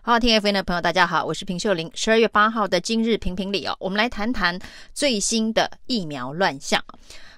好，听 FM 的朋友，大家好，我是平秀玲。十二月八号的今日评评理哦，我们来谈谈最新的疫苗乱象。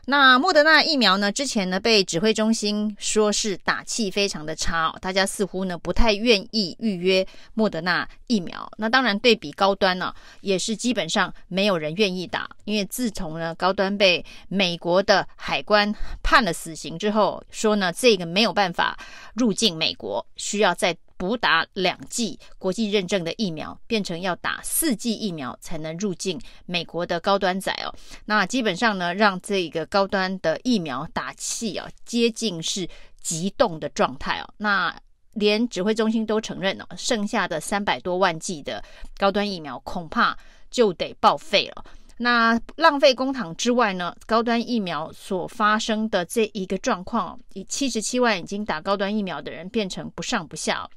那莫德纳疫苗呢？之前呢被指挥中心说是打气非常的差哦，大家似乎呢不太愿意预约莫德纳疫苗。那当然对比高端呢、也是基本上没有人愿意打，因为自从呢高端被美国的海关判了死刑之后，说呢这个没有办法入境美国，需要再。补打两剂国际认证的疫苗，变成要打四剂疫苗才能入境美国的高端仔哦。那基本上呢，让这个高端的疫苗打气啊，接近是急冻的状态哦。那连指挥中心都承认了，剩下的三百多万剂的高端疫苗恐怕就得报废了。那浪费公帑之外呢，高端疫苗所发生的这一个状况，以七十七万已经打高端疫苗的人变成不上不下。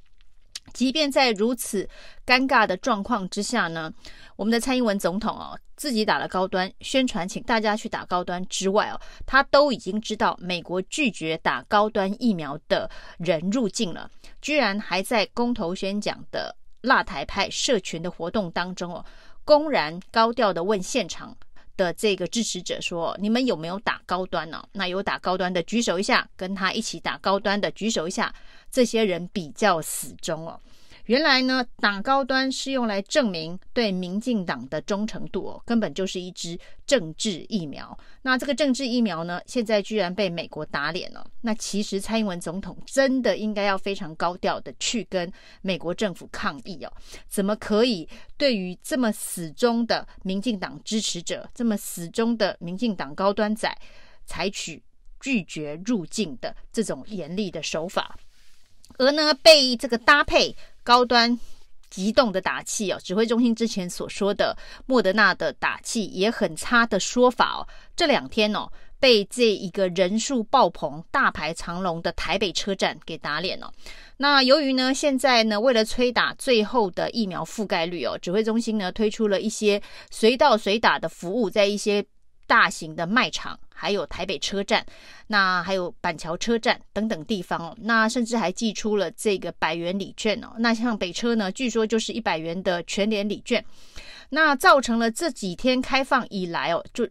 即便在如此尴尬的状况之下呢，我们的蔡英文总统哦，自己打了高端，宣传请大家去打高端之外哦，他都已经知道美国拒绝打高端疫苗的人入境了，居然还在公投宣讲的辣台派社群的活动当中哦，公然高调的问现场的这个支持者说：“你们有没有打高端呢？那有打高端的举手一下，跟他一起打高端的举手一下。这些人比较死忠哦。”原来呢，打高端是用来证明对民进党的忠诚度哦，根本就是一支政治疫苗。那这个政治疫苗呢，现在居然被美国打脸了。那其实蔡英文总统真的应该要非常高调的去跟美国政府抗议哦，怎么可以对于这么死忠的民进党支持者，这么死忠的民进党高端仔，采取拒绝入境的这种严厉的手法？而呢，被这个搭配。高端急冻的打气哦，指挥中心之前所说的莫德纳的打气也很差的说法哦，这两天哦被这一个人数爆棚、大排长龙的台北车站给打脸了。那由于呢，现在呢为了催打最后的疫苗覆盖率哦，指挥中心呢推出了一些随到随打的服务，在一些。大型的卖场，还有台北车站，那还有板桥车站等等地方哦，那甚至还寄出了这个百元礼券哦。那像北车呢，据说就是一百元的全联礼券，那造成了这几天开放以来哦，就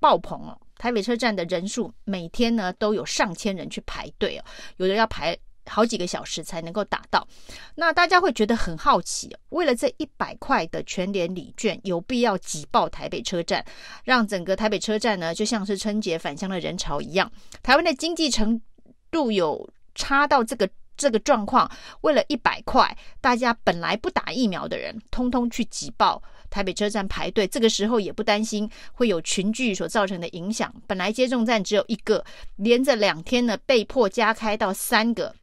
爆棚哦。台北车站的人数每天呢都有上千人去排队哦，有的要排。好几个小时才能够打到，那大家会觉得很好奇，为了这一百块的全联礼券，有必要挤爆台北车站，让整个台北车站呢，就像是春节返乡的人潮一样？台湾的经济程度有差到这个这个状况，为了一百块，大家本来不打疫苗的人，通通去挤爆台北车站排队，这个时候也不担心会有群聚所造成的影响。本来接种站只有一个，连着两天呢，被迫加开到三个。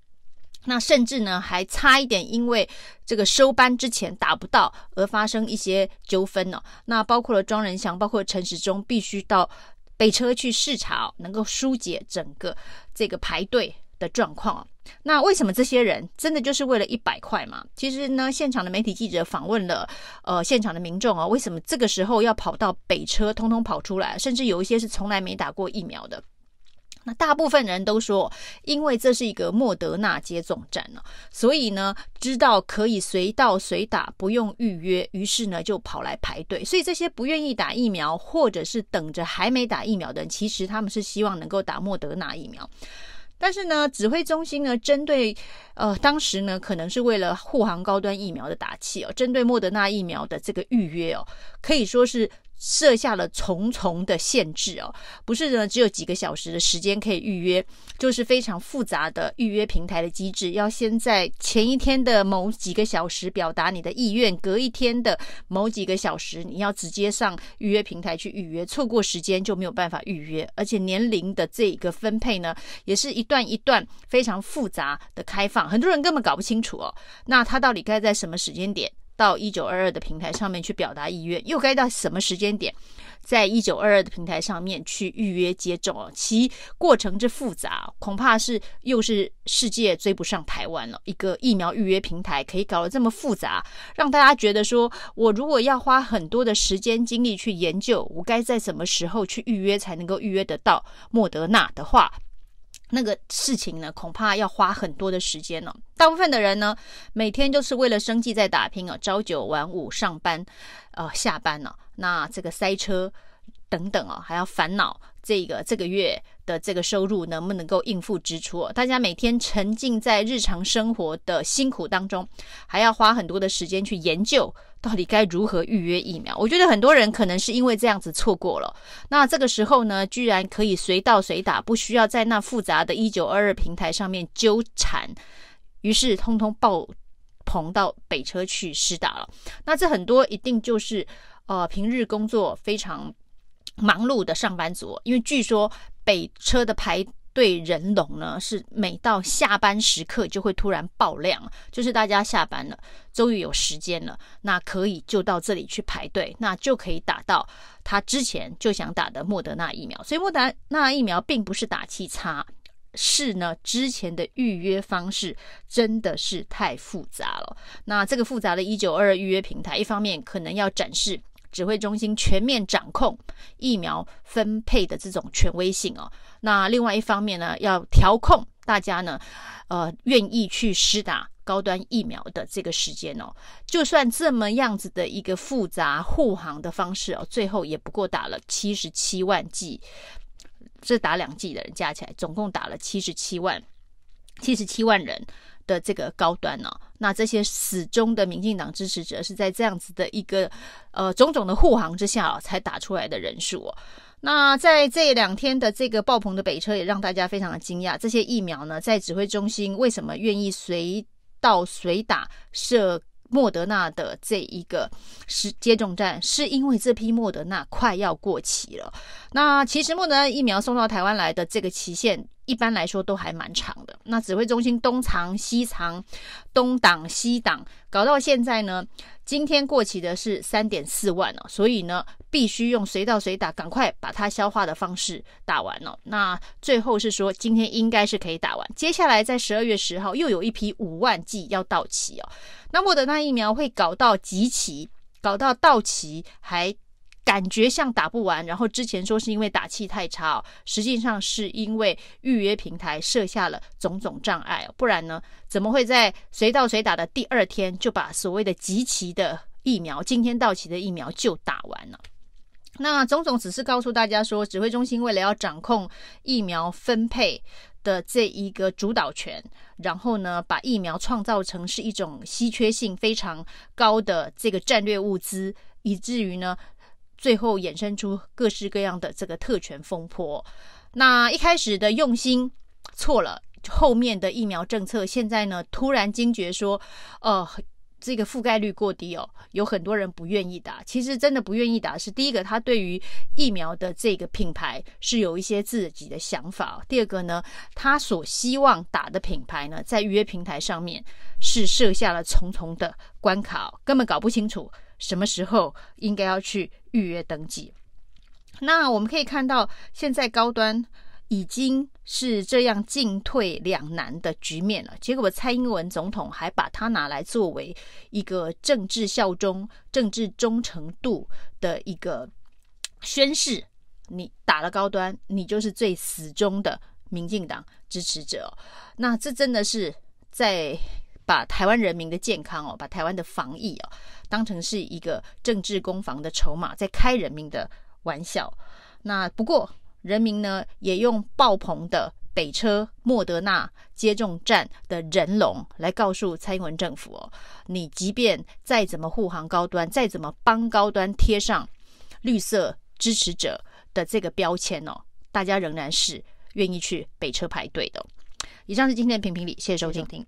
那甚至呢，还差一点因为这个收班之前打不到而发生一些纠纷呢。那包括了庄人祥，包括陈时中，必须到北车去视察，能够疏解整个这个排队的状况。那为什么这些人真的就是为了一百块嘛？其实呢，现场的媒体记者访问了呃现场的民众啊，为什么这个时候要跑到北车，通通跑出来，甚至有一些是从来没打过疫苗的。那大部分人都说，因为这是一个莫德纳接种站呢，所以呢，知道可以随到随打，不用预约，于是呢就跑来排队。所以这些不愿意打疫苗，或者是等着还没打疫苗的人，其实他们是希望能够打莫德纳疫苗。但是呢，指挥中心呢，针对呃当时呢，可能是为了护航高端疫苗的打气哦，针对莫德纳疫苗的这个预约哦，可以说是。设下了重重的限制哦，不是呢，只有几个小时的时间可以预约，就是非常复杂的预约平台的机制，要先在前一天的某几个小时表达你的意愿，隔一天的某几个小时你要直接上预约平台去预约，错过时间就没有办法预约，而且年龄的这一个分配呢，也是一段一段非常复杂的开放，很多人根本搞不清楚哦，那他到底该在什么时间点？到一九二二的平台上面去表达意愿，又该到什么时间点，在一九二二的平台上面去预约接种哦？其过程之复杂，恐怕是又是世界追不上台湾了。一个疫苗预约平台可以搞得这么复杂，让大家觉得说，我如果要花很多的时间精力去研究，我该在什么时候去预约才能够预约得到莫德纳的话。那个事情呢，恐怕要花很多的时间了。大部分的人呢，每天就是为了生计在打拼啊，朝九晚五上班，呃，下班了，那这个塞车等等哦，还要烦恼这个这个月的这个收入能不能够应付支出哦。大家每天沉浸在日常生活的辛苦当中，还要花很多的时间去研究。到底该如何预约疫苗？我觉得很多人可能是因为这样子错过了。那这个时候呢，居然可以随到随打，不需要在那复杂的一九二二平台上面纠缠，于是通通爆棚到北车去施打了。那这很多一定就是呃平日工作非常忙碌的上班族，因为据说北车的排。对人龙呢，是每到下班时刻就会突然爆量，就是大家下班了，终于有时间了，那可以就到这里去排队，那就可以打到他之前就想打的莫德纳疫苗。所以莫德纳疫苗并不是打气差，是呢之前的预约方式真的是太复杂了。那这个复杂的一九二二预约平台，一方面可能要展示。指挥中心全面掌控疫苗分配的这种权威性哦，那另外一方面呢，要调控大家呢，呃，愿意去施打高端疫苗的这个时间哦。就算这么样子的一个复杂护航的方式哦，最后也不过打了七十七万剂，这打两剂的人加起来，总共打了七十七万，七十七万人。的这个高端呢、哦，那这些始终的民进党支持者是在这样子的一个呃种种的护航之下、哦、才打出来的人数哦。那在这两天的这个爆棚的北车也让大家非常的惊讶，这些疫苗呢，在指挥中心为什么愿意随到随打设莫德纳的这一个是接种站，是因为这批莫德纳快要过期了。那其实莫德纳疫苗送到台湾来的这个期限。一般来说都还蛮长的。那指挥中心东藏西藏，东挡西挡，搞到现在呢，今天过期的是三点四万了，所以呢，必须用随到随打，赶快把它消化的方式打完了。那最后是说，今天应该是可以打完。接下来在十二月十号又有一批五万剂要到期哦。那莫德纳疫苗会搞到集齐，搞到到期还。感觉像打不完，然后之前说是因为打气太差哦，实际上是因为预约平台设下了种种障碍，不然呢，怎么会在随到随打的第二天就把所谓的集齐的疫苗，今天到期的疫苗就打完了？那种种只是告诉大家说，指挥中心为了要掌控疫苗分配的这一个主导权，然后呢，把疫苗创造成是一种稀缺性非常高的这个战略物资，以至于呢。最后衍生出各式各样的这个特权风波，那一开始的用心错了，后面的疫苗政策现在呢突然惊觉说，呃，这个覆盖率过低哦，有很多人不愿意打。其实真的不愿意打是第一个，他对于疫苗的这个品牌是有一些自己的想法。第二个呢，他所希望打的品牌呢，在预约平台上面是设下了重重的关卡，根本搞不清楚。什么时候应该要去预约登记？那我们可以看到，现在高端已经是这样进退两难的局面了。结果蔡英文总统还把它拿来作为一个政治效忠、政治忠诚度的一个宣誓。你打了高端，你就是最死忠的民进党支持者。那这真的是在。把台湾人民的健康哦，把台湾的防疫哦，当成是一个政治攻防的筹码，在开人民的玩笑。那不过人民呢，也用爆棚的北车莫德纳接种站的人龙来告诉蔡英文政府哦，你即便再怎么护航高端，再怎么帮高端贴上绿色支持者的这个标签哦，大家仍然是愿意去北车排队的。以上是今天的评评理，谢谢收听。